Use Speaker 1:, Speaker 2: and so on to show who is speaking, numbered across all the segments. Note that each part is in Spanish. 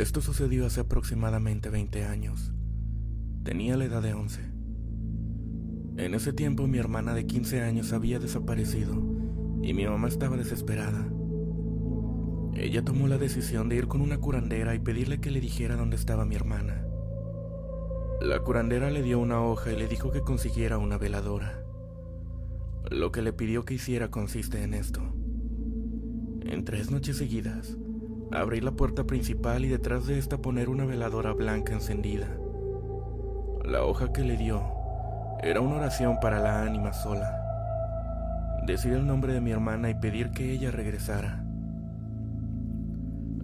Speaker 1: Esto sucedió hace aproximadamente 20 años. Tenía la edad de 11. En ese tiempo mi hermana de 15 años había desaparecido y mi mamá estaba desesperada. Ella tomó la decisión de ir con una curandera y pedirle que le dijera dónde estaba mi hermana. La curandera le dio una hoja y le dijo que consiguiera una veladora. Lo que le pidió que hiciera consiste en esto. En tres noches seguidas, abrir la puerta principal y detrás de esta poner una veladora blanca encendida. La hoja que le dio era una oración para la ánima sola. Decir el nombre de mi hermana y pedir que ella regresara.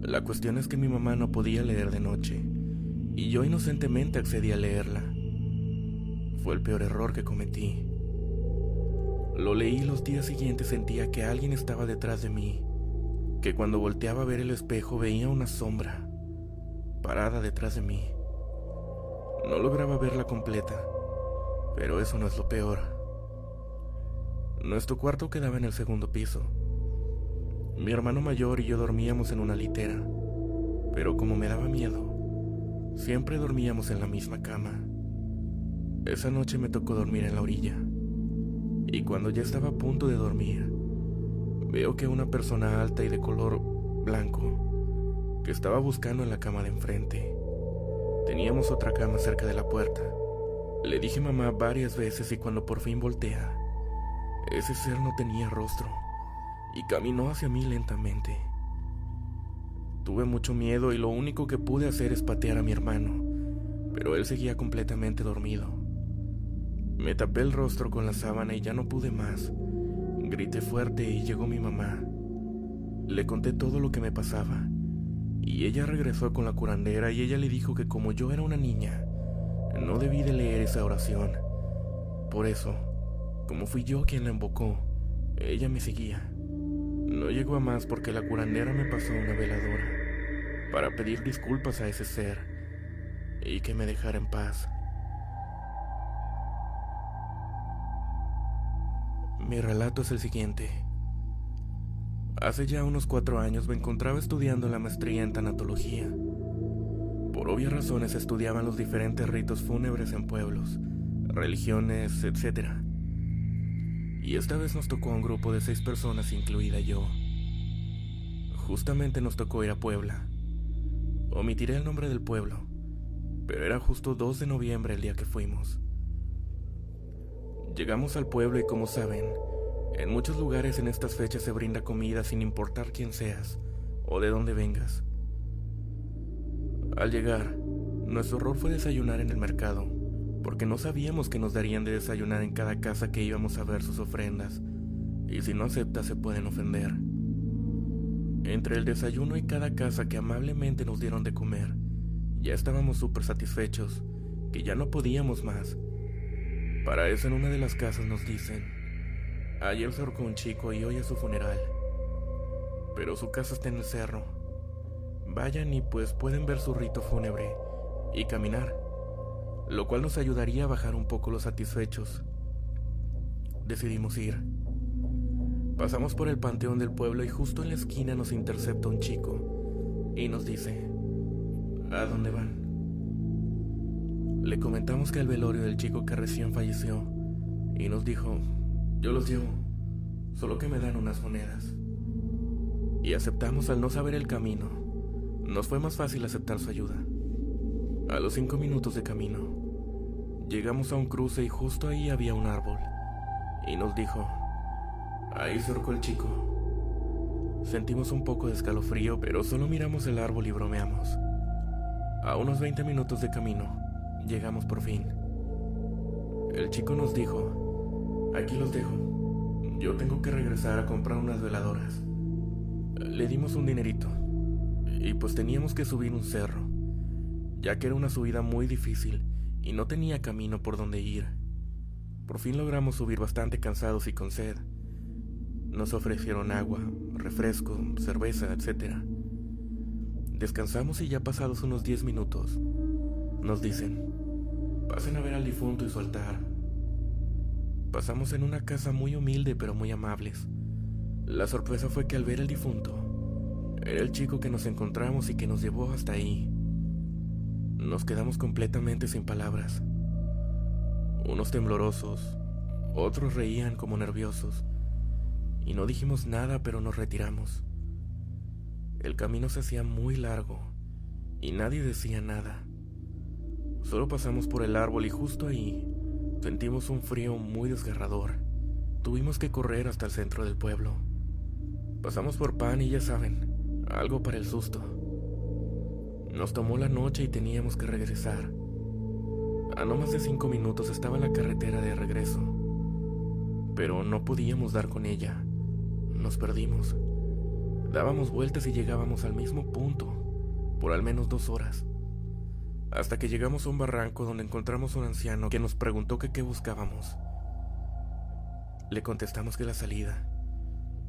Speaker 1: La cuestión es que mi mamá no podía leer de noche y yo inocentemente accedí a leerla. Fue el peor error que cometí. Lo leí los días siguientes sentía que alguien estaba detrás de mí, que cuando volteaba a ver el espejo veía una sombra parada detrás de mí. No lograba verla completa, pero eso no es lo peor. Nuestro cuarto quedaba en el segundo piso. Mi hermano mayor y yo dormíamos en una litera, pero como me daba miedo, Siempre dormíamos en la misma cama. Esa noche me tocó dormir en la orilla. Y cuando ya estaba a punto de dormir, veo que una persona alta y de color blanco, que estaba buscando en la cama de enfrente. Teníamos otra cama cerca de la puerta. Le dije mamá varias veces y cuando por fin voltea, ese ser no tenía rostro y caminó hacia mí lentamente. Tuve mucho miedo y lo único que pude hacer es patear a mi hermano, pero él seguía completamente dormido. Me tapé el rostro con la sábana y ya no pude más. Grité fuerte y llegó mi mamá. Le conté todo lo que me pasaba, y ella regresó con la curandera y ella le dijo que como yo era una niña, no debí de leer esa oración. Por eso, como fui yo quien la invocó, ella me seguía. No llegó a más porque la curandera me pasó una veladora para pedir disculpas a ese ser y que me dejara en paz. Mi relato es el siguiente. Hace ya unos cuatro años me encontraba estudiando la maestría en tanatología. Por obvias razones estudiaban los diferentes ritos fúnebres en pueblos, religiones, etc y esta vez nos tocó a un grupo de seis personas, incluida yo. Justamente nos tocó ir a Puebla. Omitiré el nombre del pueblo, pero era justo 2 de noviembre el día que fuimos. Llegamos al pueblo y como saben, en muchos lugares en estas fechas se brinda comida sin importar quién seas o de dónde vengas. Al llegar, nuestro horror fue desayunar en el mercado porque no sabíamos que nos darían de desayunar en cada casa que íbamos a ver sus ofrendas, y si no acepta se pueden ofender. Entre el desayuno y cada casa que amablemente nos dieron de comer, ya estábamos súper satisfechos, que ya no podíamos más. Para eso en una de las casas nos dicen, ayer se ahorcó un chico y hoy es su funeral, pero su casa está en el cerro. Vayan y pues pueden ver su rito fúnebre y caminar lo cual nos ayudaría a bajar un poco los satisfechos. Decidimos ir. Pasamos por el panteón del pueblo y justo en la esquina nos intercepta un chico y nos dice, ¿a dónde van? Le comentamos que el velorio del chico que recién falleció y nos dijo, yo los llevo, solo que me dan unas monedas. Y aceptamos al no saber el camino. Nos fue más fácil aceptar su ayuda. A los cinco minutos de camino, llegamos a un cruce y justo ahí había un árbol. Y nos dijo, ahí se el chico. Sentimos un poco de escalofrío, pero solo miramos el árbol y bromeamos. A unos 20 minutos de camino, llegamos por fin. El chico nos dijo, aquí los dejo. Yo tengo que regresar a comprar unas veladoras. Le dimos un dinerito. Y pues teníamos que subir un cerro ya que era una subida muy difícil y no tenía camino por donde ir. Por fin logramos subir bastante cansados y con sed. Nos ofrecieron agua, refresco, cerveza, etc. Descansamos y ya pasados unos 10 minutos, nos dicen, pasen a ver al difunto y su altar. Pasamos en una casa muy humilde pero muy amables. La sorpresa fue que al ver al difunto, Era el chico que nos encontramos y que nos llevó hasta ahí. Nos quedamos completamente sin palabras. Unos temblorosos, otros reían como nerviosos. Y no dijimos nada, pero nos retiramos. El camino se hacía muy largo y nadie decía nada. Solo pasamos por el árbol y justo ahí sentimos un frío muy desgarrador. Tuvimos que correr hasta el centro del pueblo. Pasamos por pan y ya saben, algo para el susto. Nos tomó la noche y teníamos que regresar. A no más de cinco minutos estaba la carretera de regreso, pero no podíamos dar con ella. Nos perdimos. Dábamos vueltas y llegábamos al mismo punto, por al menos dos horas, hasta que llegamos a un barranco donde encontramos a un anciano que nos preguntó que qué buscábamos. Le contestamos que la salida,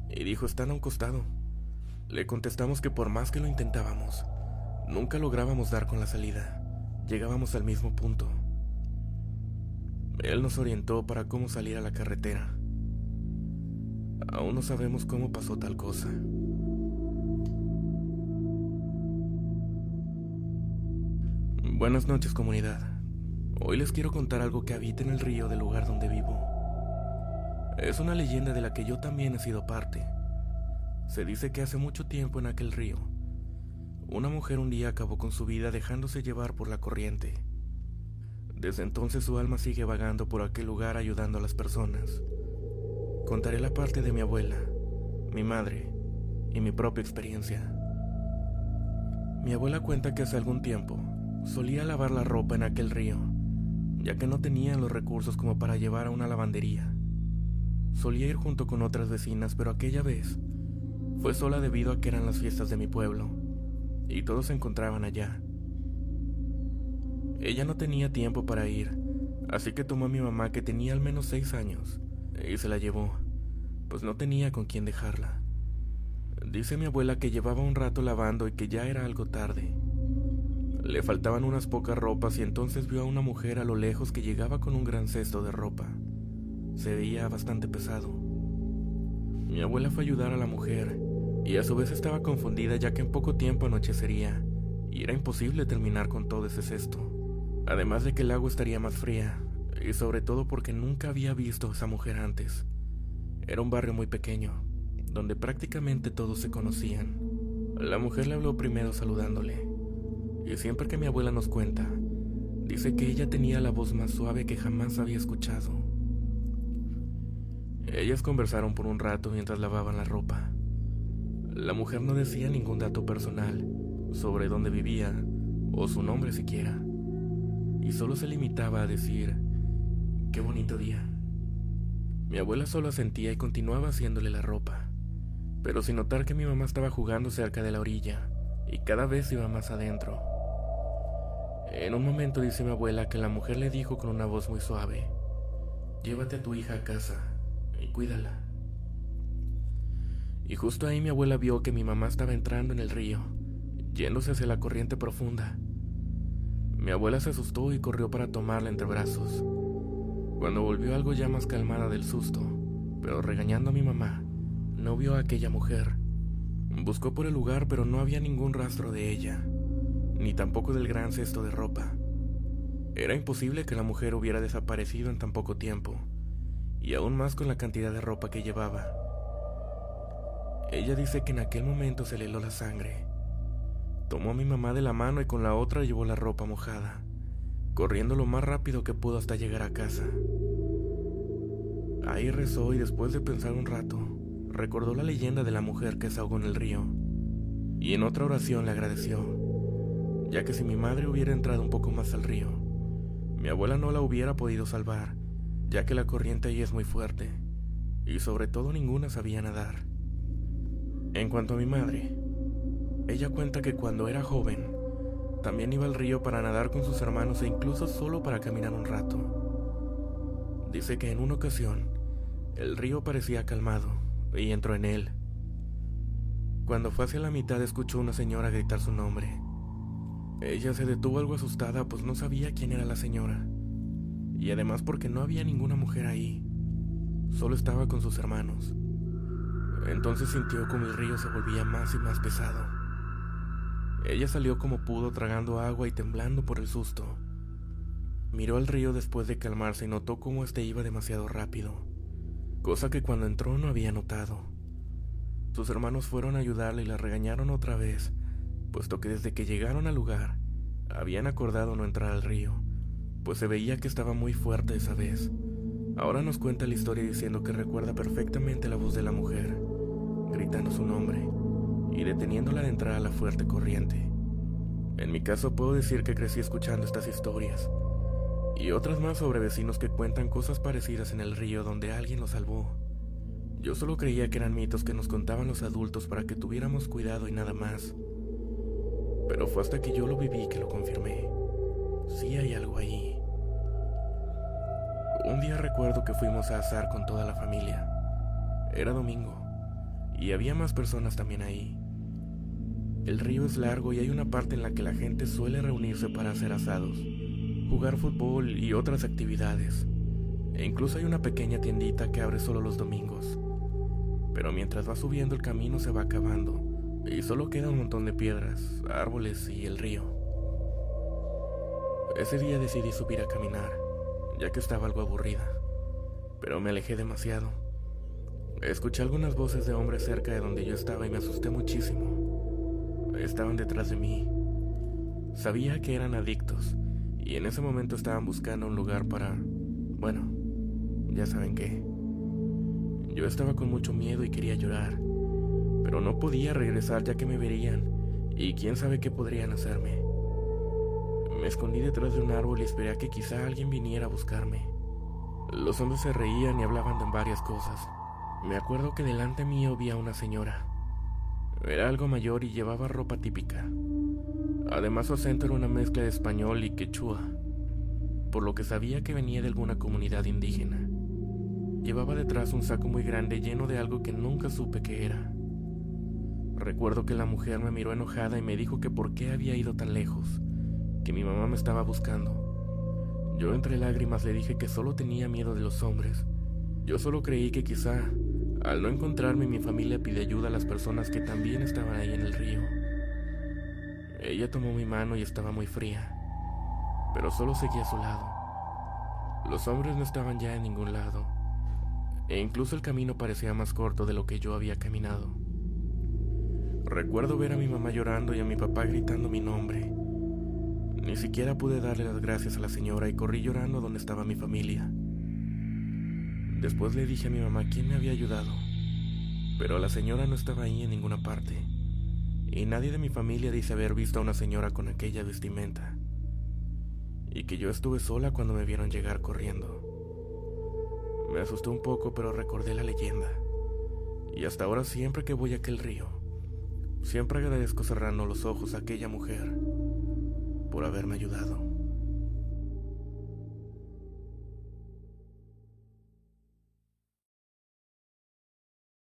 Speaker 1: y dijo están a un costado. Le contestamos que por más que lo intentábamos, nunca lográbamos dar con la salida, llegábamos al mismo punto. Él nos orientó para cómo salir a la carretera. Aún no sabemos cómo pasó tal cosa. Buenas noches comunidad. Hoy les quiero contar algo que habita en el río del lugar donde vivo. Es una leyenda de la que yo también he sido parte. Se dice que hace mucho tiempo en aquel río, una mujer un día acabó con su vida dejándose llevar por la corriente. Desde entonces su alma sigue vagando por aquel lugar ayudando a las personas. Contaré la parte de mi abuela, mi madre y mi propia experiencia. Mi abuela cuenta que hace algún tiempo Solía lavar la ropa en aquel río, ya que no tenían los recursos como para llevar a una lavandería. Solía ir junto con otras vecinas, pero aquella vez fue sola debido a que eran las fiestas de mi pueblo, y todos se encontraban allá. Ella no tenía tiempo para ir, así que tomó a mi mamá que tenía al menos seis años, y se la llevó, pues no tenía con quién dejarla. Dice mi abuela que llevaba un rato lavando y que ya era algo tarde le faltaban unas pocas ropas y entonces vio a una mujer a lo lejos que llegaba con un gran cesto de ropa. Se veía bastante pesado. Mi abuela fue a ayudar a la mujer y a su vez estaba confundida ya que en poco tiempo anochecería y era imposible terminar con todo ese cesto. Además de que el agua estaría más fría y sobre todo porque nunca había visto a esa mujer antes. Era un barrio muy pequeño, donde prácticamente todos se conocían. La mujer le habló primero saludándole y siempre que mi abuela nos cuenta, dice que ella tenía la voz más suave que jamás había escuchado. Ellas conversaron por un rato mientras lavaban la ropa. La mujer no decía ningún dato personal sobre dónde vivía o su nombre siquiera, y solo se limitaba a decir, qué bonito día. Mi abuela solo asentía y continuaba haciéndole la ropa, pero sin notar que mi mamá estaba jugando cerca de la orilla y cada vez iba más adentro. En un momento dice mi abuela que la mujer le dijo con una voz muy suave, llévate a tu hija a casa y cuídala. Y justo ahí mi abuela vio que mi mamá estaba entrando en el río, yéndose hacia la corriente profunda. Mi abuela se asustó y corrió para tomarla entre brazos. Cuando volvió algo ya más calmada del susto, pero regañando a mi mamá, no vio a aquella mujer. Buscó por el lugar pero no había ningún rastro de ella ni tampoco del gran cesto de ropa. Era imposible que la mujer hubiera desaparecido en tan poco tiempo, y aún más con la cantidad de ropa que llevaba. Ella dice que en aquel momento se le heló la sangre. Tomó a mi mamá de la mano y con la otra llevó la ropa mojada, corriendo lo más rápido que pudo hasta llegar a casa. Ahí rezó y después de pensar un rato, recordó la leyenda de la mujer que se ahogó en el río, y en otra oración le agradeció ya que si mi madre hubiera entrado un poco más al río, mi abuela no la hubiera podido salvar, ya que la corriente ahí es muy fuerte, y sobre todo ninguna sabía nadar. En cuanto a mi madre, ella cuenta que cuando era joven, también iba al río para nadar con sus hermanos e incluso solo para caminar un rato. Dice que en una ocasión, el río parecía calmado y entró en él. Cuando fue hacia la mitad escuchó una señora gritar su nombre ella se detuvo algo asustada pues no sabía quién era la señora. Y además porque no había ninguna mujer ahí. Solo estaba con sus hermanos. Entonces sintió como el río se volvía más y más pesado. Ella salió como pudo tragando agua y temblando por el susto. Miró al río después de calmarse y notó cómo este iba demasiado rápido, cosa que cuando entró no había notado. Sus hermanos fueron a ayudarle y la regañaron otra vez, puesto que desde que llegaron al lugar habían acordado no entrar al río, pues se veía que estaba muy fuerte esa vez. Ahora nos cuenta la historia diciendo que recuerda perfectamente la voz de la mujer, gritando su nombre y deteniéndola de entrar a la fuerte corriente. En mi caso puedo decir que crecí escuchando estas historias y otras más sobre vecinos que cuentan cosas parecidas en el río donde alguien los salvó. Yo solo creía que eran mitos que nos contaban los adultos para que tuviéramos cuidado y nada más. Pero fue hasta que yo lo viví que lo confirmé. Sí hay algo ahí. Un día recuerdo que fuimos a azar con toda la familia. Era domingo y había más personas también ahí. El río es largo y hay una parte en la que la gente suele reunirse para hacer asados jugar fútbol y otras actividades. E incluso hay una pequeña tiendita que abre solo los domingos. Pero mientras va subiendo el camino se va acabando y solo queda un montón de piedras, árboles y el río. Ese día decidí subir a caminar, ya que estaba algo aburrida, pero me alejé demasiado. Escuché algunas voces de hombres cerca de donde yo estaba y me asusté muchísimo. Estaban detrás de mí. Sabía que eran adictos y en ese momento estaban buscando un lugar para... Bueno, ya saben qué. Yo estaba con mucho miedo y quería llorar, pero no podía regresar ya que me verían y quién sabe qué podrían hacerme. Me escondí detrás de un árbol y esperé a que quizá alguien viniera a buscarme. Los hombres se reían y hablaban de varias cosas. Me acuerdo que delante mío vi a una señora. Era algo mayor y llevaba ropa típica. Además su acento era una mezcla de español y quechua, por lo que sabía que venía de alguna comunidad indígena. Llevaba detrás un saco muy grande lleno de algo que nunca supe qué era. Recuerdo que la mujer me miró enojada y me dijo que por qué había ido tan lejos, que mi mamá me estaba buscando. Yo entre lágrimas le dije que solo tenía miedo de los hombres. Yo solo creí que quizá, al no encontrarme, mi familia pide ayuda a las personas que también estaban ahí en el río. Ella tomó mi mano y estaba muy fría, pero solo seguía a su lado. Los hombres no estaban ya en ningún lado, e incluso el camino parecía más corto de lo que yo había caminado. Recuerdo ver a mi mamá llorando y a mi papá gritando mi nombre. Ni siquiera pude darle las gracias a la señora y corrí llorando donde estaba mi familia. Después le dije a mi mamá quién me había ayudado, pero la señora no estaba ahí en ninguna parte y nadie de mi familia dice haber visto a una señora con aquella vestimenta, y que yo estuve sola cuando me vieron llegar corriendo. Me asusté un poco, pero recordé la leyenda, y hasta ahora siempre que voy a aquel río, siempre agradezco cerrando los ojos a aquella mujer por haberme ayudado.